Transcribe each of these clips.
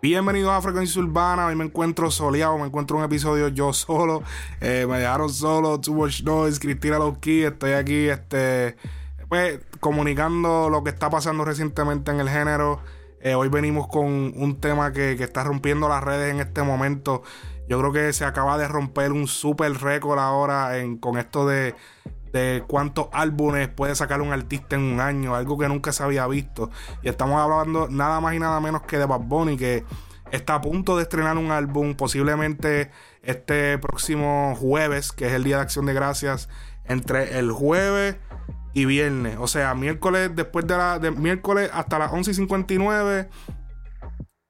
Bienvenidos a Frecuencia Urbana. Hoy me encuentro soleado, me encuentro un episodio yo solo. Eh, me dejaron solo, Too Much Noise, Cristina Lowkey. Estoy aquí, este, pues, comunicando lo que está pasando recientemente en el género. Eh, hoy venimos con un tema que, está rompiendo las redes en este momento. Yo creo que se acaba de romper un super récord ahora en, con esto de, de cuántos álbumes puede sacar un artista en un año, algo que nunca se había visto. Y estamos hablando nada más y nada menos que de Bad Bunny, que está a punto de estrenar un álbum, posiblemente este próximo jueves, que es el Día de Acción de Gracias, entre el jueves y viernes. O sea, miércoles después de la de miércoles hasta las 11:59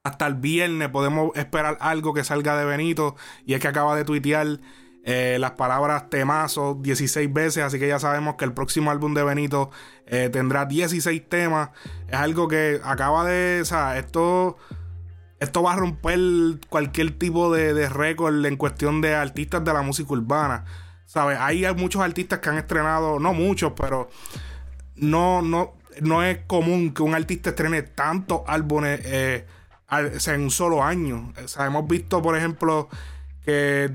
hasta el viernes podemos esperar algo que salga de Benito y es que acaba de tuitear eh, las palabras temazo 16 veces, así que ya sabemos que el próximo álbum de Benito eh, tendrá 16 temas. Es algo que acaba de, o sea, esto, esto va a romper cualquier tipo de, de récord en cuestión de artistas de la música urbana. ¿Sabes? Hay muchos artistas que han estrenado, no muchos, pero no, no, no es común que un artista estrene tantos álbumes eh, en un solo año. O sea, hemos visto, por ejemplo, que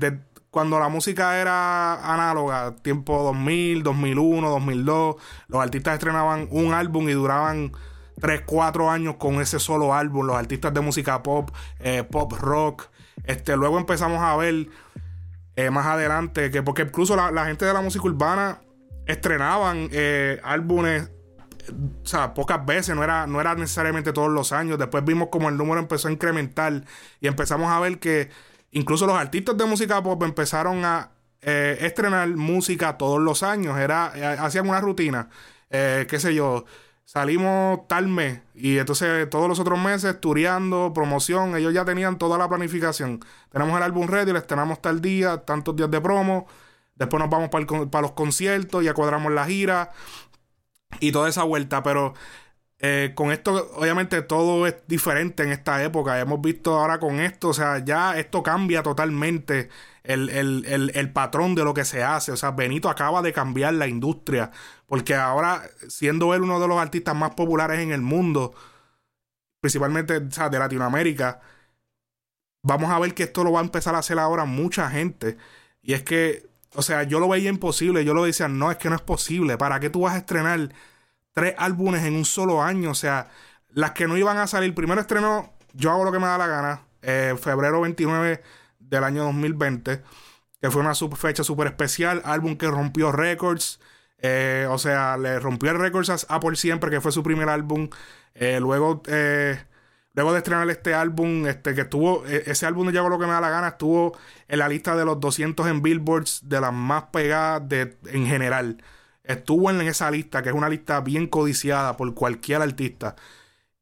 cuando la música era análoga, tiempo 2000, 2001, 2002, los artistas estrenaban un álbum y duraban 3, 4 años con ese solo álbum. Los artistas de música pop, eh, pop rock. Este, luego empezamos a ver eh, más adelante que, porque incluso la, gente de la música urbana estrenaban eh, álbumes o sea, pocas veces, no era, no era necesariamente todos los años. Después vimos como el número empezó a incrementar y empezamos a ver que Incluso los artistas de música pop empezaron a eh, estrenar música todos los años. Era, eh, hacían una rutina. Eh, qué sé yo. Salimos tal mes. Y entonces todos los otros meses, tureando, promoción. Ellos ya tenían toda la planificación. Tenemos el álbum ready, lo estrenamos tal día, tantos días de promo. Después nos vamos para, para los conciertos, ya cuadramos la gira. Y toda esa vuelta. Pero eh, con esto, obviamente, todo es diferente en esta época. Hemos visto ahora con esto, o sea, ya esto cambia totalmente el, patrón de lo que se hace. O sea, Benito acaba de cambiar la industria, porque ahora, siendo él uno de los artistas más populares en el mundo, principalmente de Latinoamérica, vamos a ver que esto lo va a empezar a hacer ahora mucha gente. Y es que, o sea, yo lo veía imposible. Yo lo decía, no, es que no es posible. ¿Para qué tú vas a estrenar? Tres álbumes en un solo año. O sea, las que no iban a salir. Primero estreno Yo hago lo que me da la gana. Eh, febrero 29 del año 2020. Que fue una fecha súper especial. Álbum que rompió récords. Eh, o sea, le rompió el récord a por siempre, que fue su primer álbum. Eh, luego, luego de estrenar este álbum, este, que estuvo, e, ese álbum de Yo hago lo que me da la gana, estuvo en la lista de los 200 en Billboards de las más pegadas de, en general estuvo en esa lista, que es una lista bien codiciada por cualquier artista.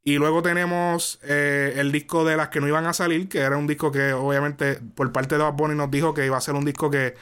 Y luego tenemos eh, el disco de las que no iban a salir, que era un disco que obviamente por parte de Bad Bunny nos dijo que iba a ser un disco que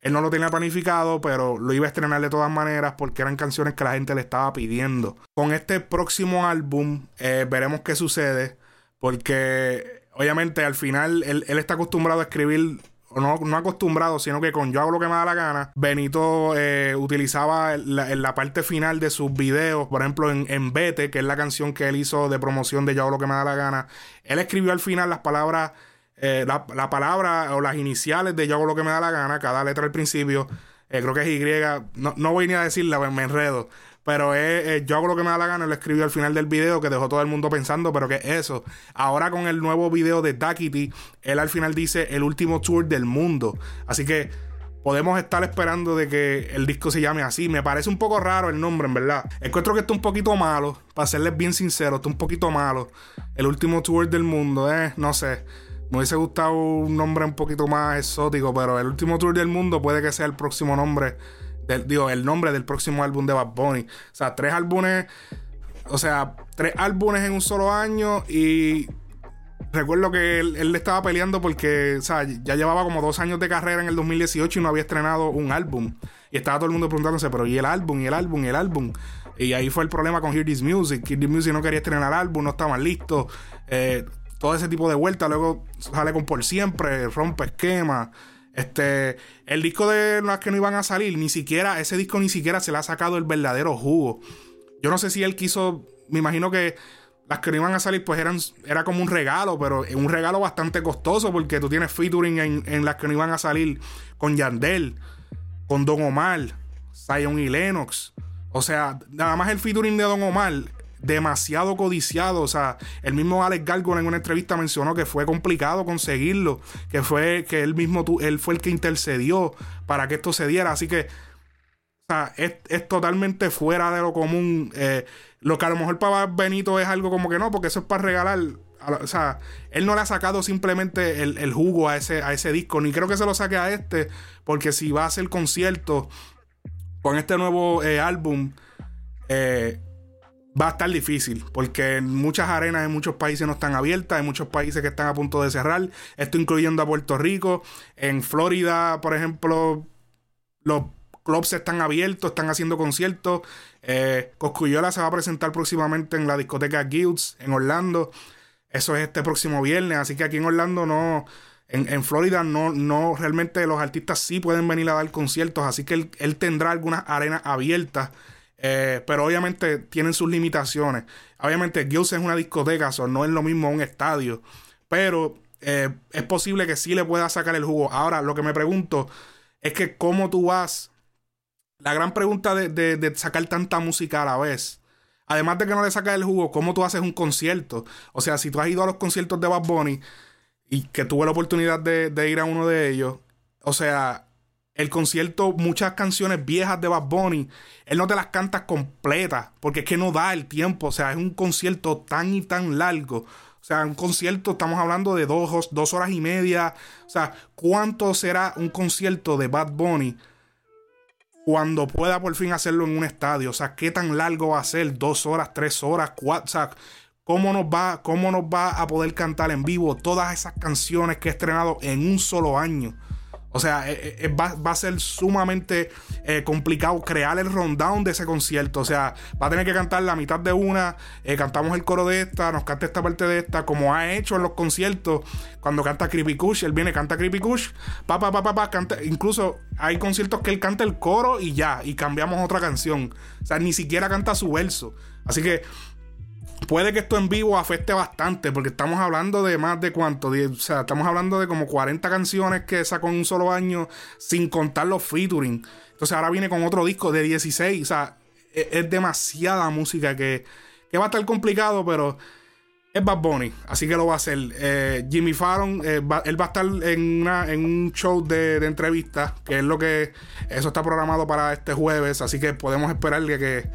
él no lo tenía planificado, pero lo iba a estrenar de todas maneras porque eran canciones que la gente le estaba pidiendo. Con este próximo álbum eh, veremos qué sucede, porque obviamente al final él, él está acostumbrado a escribir no, no acostumbrado, sino que con yo hago lo que me da la gana, Benito eh, utilizaba en la, parte final de sus videos, por ejemplo en, en Vete, que es la canción que él hizo de promoción de yo hago lo que me da la gana, él escribió al final las palabras, eh, la, palabra o las iniciales de yo hago lo que me da la gana, cada letra al principio, eh, creo que es Y, no, no voy ni a decirla, me enredo. Pero es, yo hago lo que me da la gana, lo escribió al final del video que dejó todo el mundo pensando, pero que eso. Ahora con el nuevo video de Duckity, él al final dice el último tour del mundo. Así que podemos estar esperando de que el disco se llame así. Me parece un poco raro el nombre, en verdad. Encuentro que está un poquito malo, para serles bien sincero, está un poquito malo. El último tour del mundo, eh, no sé. Me hubiese gustado un nombre un poquito más exótico, pero el último tour del mundo puede que sea el próximo nombre digo, el nombre del próximo álbum de Bad Bunny. O sea, tres álbumes, o sea, tres álbumes en un solo año y recuerdo que él, le estaba peleando porque, o sea, ya llevaba como dos años de carrera en el 2018 y no había estrenado un álbum. Y estaba todo el mundo preguntándose, pero ¿y el álbum? ¿Y el álbum? ¿Y el álbum? Y ahí fue el problema con Hear This Music. Hear This Music no quería estrenar álbum, no estaban listos. Eh, todo ese tipo de vueltas. Luego sale con Por Siempre, rompe esquema. Este, el disco de las que no iban a salir, ni siquiera, ese disco ni siquiera se le ha sacado el verdadero jugo. Yo no sé si él quiso me imagino que las que no iban a salir, pues eran era como un regalo, pero un regalo bastante costoso porque tú tienes featuring en, en las que no iban a salir con Yandel, con Don Omar, Zion y Lennox. O sea, nada más el featuring de Don Omar, demasiado codiciado. O sea, el mismo Alex Gargón en una entrevista mencionó que fue complicado conseguirlo, que fue que él mismo, él fue el que intercedió para que esto se diera. Así que, o sea, es, totalmente fuera de lo común. Eh, lo que a lo mejor para Benito es algo como que no, porque eso es para regalar. O sea, él no le ha sacado simplemente el, jugo a ese, a ese disco, ni creo que se lo saque a este, porque si va a hacer concierto con este nuevo eh, álbum, eh, va a estar difícil, porque muchas arenas en muchos países no están abiertas, hay muchos países que están a punto de cerrar, esto incluyendo a Puerto Rico, en Florida, por ejemplo, los clubs están abiertos, están haciendo conciertos. Eh, Coscuyola se va a presentar próximamente en la discoteca Guilds en Orlando. Eso es este próximo viernes. Así que aquí en Orlando no. En, Florida no, no, realmente los artistas sí pueden venir a dar conciertos. Así que él, tendrá algunas arenas abiertas. Eh, pero obviamente tienen sus limitaciones. Obviamente Guilds es una discoteca, no es lo mismo un estadio. Pero eh, es posible que sí le pueda sacar el jugo. Ahora, lo que me pregunto es que cómo tú vas la gran pregunta de, sacar tanta música a la vez. Además de que no le sacas el jugo, ¿cómo tú haces un concierto? O sea, si tú has ido a los conciertos de Bad Bunny y que tuve la oportunidad de, ir a uno de ellos, o sea, el concierto, muchas canciones viejas de Bad Bunny, él no te las canta completas, porque es que no da el tiempo, o sea, es un concierto tan y tan largo. O sea, un concierto, estamos hablando de dos, dos horas y media. O sea, ¿cuánto será un concierto de Bad Bunny? cuando pueda por fin hacerlo en un estadio. O sea, qué tan largo va a ser, dos horas, tres horas, cuatro. O sea, cómo nos va, cómo nos va a poder cantar en vivo todas esas canciones que he estrenado en un solo año. O sea, eh, eh, eh, va, a ser sumamente complicado crear el rundown de ese concierto. O sea, va a tener que cantar la mitad de una, cantamos el coro de esta, nos canta esta parte de esta, como ha hecho en los conciertos. Cuando canta Creepy Kush, él viene, canta Creepy Kush, pa, pa, pa, pa, canta. Incluso hay conciertos que él canta el coro y ya, y cambiamos otra canción. O sea, ni siquiera canta su verso. Así que puede que esto en vivo afecte bastante, porque estamos hablando de más de cuánto, o sea, estamos hablando de como 40 canciones que sacó en un solo año, sin contar los featuring. Entonces ahora viene con otro disco de 16, o sea, e-, es, demasiada música que, que, va a estar complicado, pero es Bad Bunny, así que lo va a hacer. Eh, Jimmy Fallon, eh, él va a estar en, una, en un show de, de entrevistas, que es lo que, eso está programado para este jueves, así que podemos esperarle que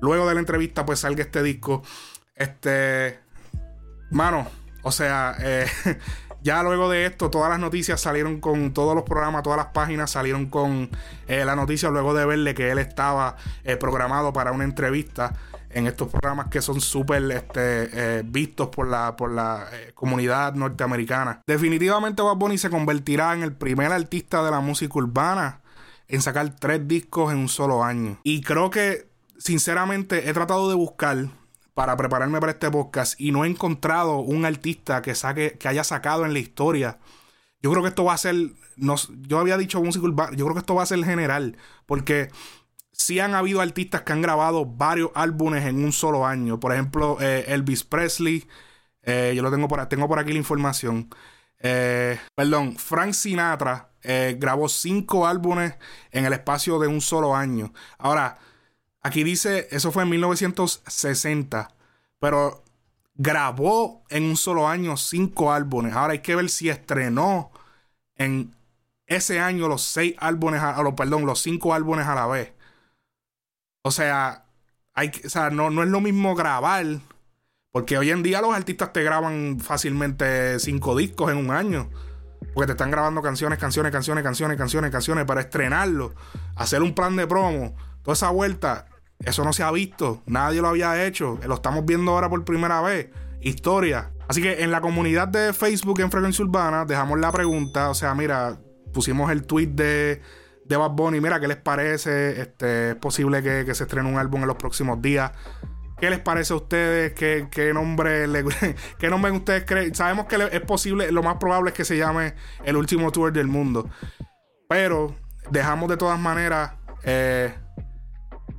luego de la entrevista pues salga este disco. Este, mano, o sea, eh, ya luego de esto, todas las noticias salieron con todos los programas, todas las páginas salieron con eh, la noticia luego de verle que él estaba eh, programado para una entrevista en estos programas que son súper este, vistos por la, por la comunidad norteamericana. Definitivamente Bad Bunny se convertirá en el primer artista de la música urbana en sacar tres discos en un solo año. Y creo que, sinceramente, he tratado de buscar para prepararme para este podcast y no he encontrado un artista que saque que haya sacado en la historia. Yo creo que esto va a ser no, yo había dicho musical yo creo que esto va a ser general porque sí han habido artistas que han grabado varios álbumes en un solo año. Por ejemplo, eh, Elvis Presley, eh, yo lo tengo por, tengo por aquí la información. Eh, perdón, Frank Sinatra grabó cinco álbumes en el espacio de un solo año. Ahora, Aquí dice, eso fue en 1960, pero grabó en un solo año cinco álbumes. Ahora hay que ver si estrenó en ese año los seis álbumes, a, perdón, los cinco álbumes a la vez. O sea, hay, no, no es lo mismo grabar, porque hoy en día los artistas te graban fácilmente cinco discos en un año. Porque te están grabando canciones, canciones, canciones, canciones, canciones, canciones para estrenarlo, hacer un plan de promo, toda esa vuelta eso no se ha visto, nadie lo había hecho, lo estamos viendo ahora por primera vez. Historia. Así que en la comunidad de Facebook en Frecuencia Urbana dejamos la pregunta, o sea, mira, pusimos el tweet de, de Bad Bunny, mira, ¿qué les parece? Este, es posible que, se estrene un álbum en los próximos días. ¿Qué les parece a ustedes? ¿Qué, qué nombre le, qué nombre ustedes creen? Sabemos que es posible, lo más probable es que se llame el último tour del mundo. Pero dejamos de todas maneras eh,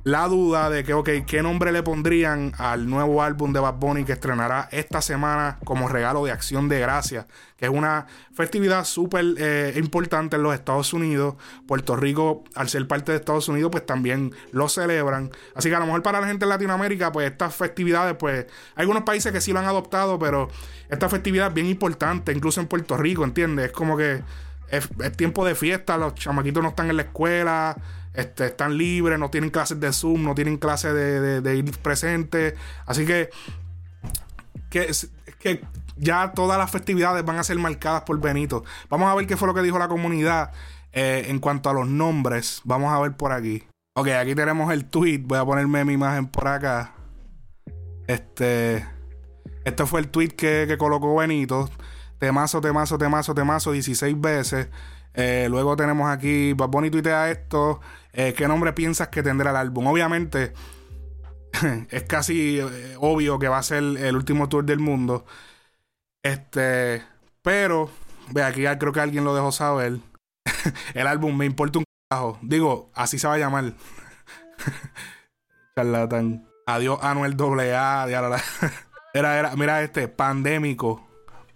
la duda de que, ok, ¿qué nombre le pondrían al nuevo álbum de Bad Bunny que estrenará esta semana como regalo de acción de gracias? Que es una festividad súper eh, importante en los Estados Unidos. Puerto Rico, al ser parte de Estados Unidos, pues también lo celebran. Así que a lo mejor para la gente en Latinoamérica, pues estas festividades, pues hay algunos países que sí lo han adoptado, pero esta festividad es bien importante, incluso en Puerto Rico, ¿entiendes? Es como que es, es tiempo de fiesta, los chamaquitos no están en la escuela este, están libres, no tienen clases de Zoom, no tienen clases de, ir presente. Así que, que, que ya todas las festividades van a ser marcadas por Benito. Vamos a ver qué fue lo que dijo la comunidad eh, en cuanto a los nombres. Vamos a ver por aquí. Ok, aquí tenemos el tweet. Voy a ponerme mi imagen por acá. Este. Este fue el tweet que, que colocó Benito. Temazo, temazo, temazo, temazo, 16 veces. Eh, luego tenemos aquí, Bad Bunny tuitea esto. Eh, ¿Qué nombre piensas que tendrá el álbum? Obviamente, es casi eh, obvio que va a ser el último tour del mundo. Este, pero, ve aquí, creo que alguien lo dejó saber. el álbum me importa un carajo. Digo, así se va a llamar. Charlatán. Adiós, Anuel AA. Era, era, mira este, pandémico.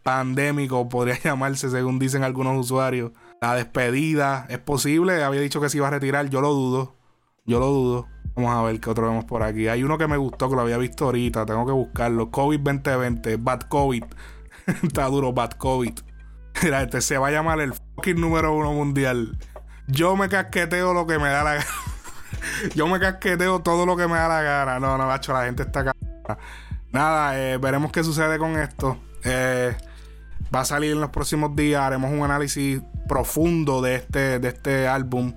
Pandémico podría llamarse, según dicen algunos usuarios. La despedida, es posible. Había dicho que se iba a retirar. Yo lo dudo. Yo lo dudo. Vamos a ver qué otro vemos por aquí. Hay uno que me gustó, que lo había visto ahorita. Tengo que buscarlo. COVID 2020. Bad COVID. Está duro, Bad COVID. Mira, este se va a llamar el fucking número uno mundial. Yo me casqueteo lo que me da la gana. Yo me casqueteo todo lo que me da la gana. No, no, macho, la gente está Nada, eh, veremos qué sucede con esto. Eh, va a salir en los próximos días. Haremos un análisis profundo de este, de este álbum.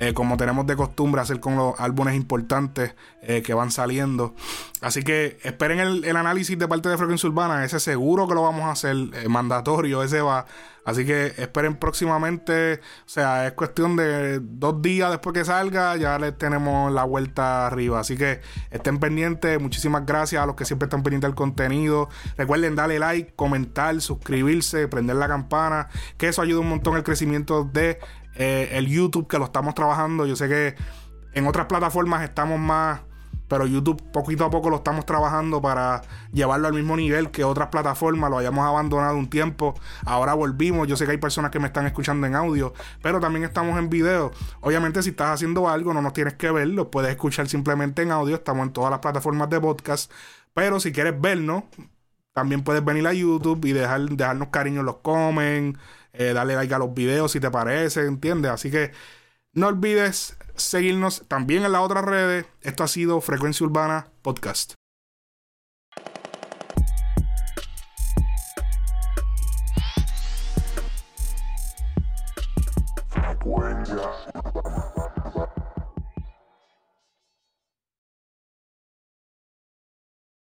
Eh, como tenemos de costumbre hacer con los álbumes importantes eh, que van saliendo. Así que esperen el, análisis de parte de Frecuencia Urbana, ese seguro que lo vamos a hacer, eh, mandatorio, ese va. Así que esperen próximamente, o sea, es cuestión de dos días después que salga, ya les tenemos la vuelta arriba. Así que estén pendientes, muchísimas gracias a los que siempre están pendientes del contenido. Recuerden darle like, comentar, suscribirse, prender la campana, que eso ayuda un montón al crecimiento de eh, el YouTube que lo estamos trabajando. Yo sé que en otras plataformas estamos más, pero YouTube poquito a poco lo estamos trabajando para llevarlo al mismo nivel que otras plataformas. Lo hayamos abandonado un tiempo. Ahora volvimos. Yo sé que hay personas que me están escuchando en audio, pero también estamos en video. Obviamente, si estás haciendo algo, no nos tienes que ver, lo puedes escuchar simplemente en audio. Estamos en todas las plataformas de podcast. Pero si quieres vernos, también puedes venir a YouTube y dejar, dejarnos cariño en los comments eh, dale like a los videos si te parece, ¿entiendes? Así que no olvides seguirnos también en las otras redes. Esto ha sido Frecuencia Urbana Podcast. Frecuencia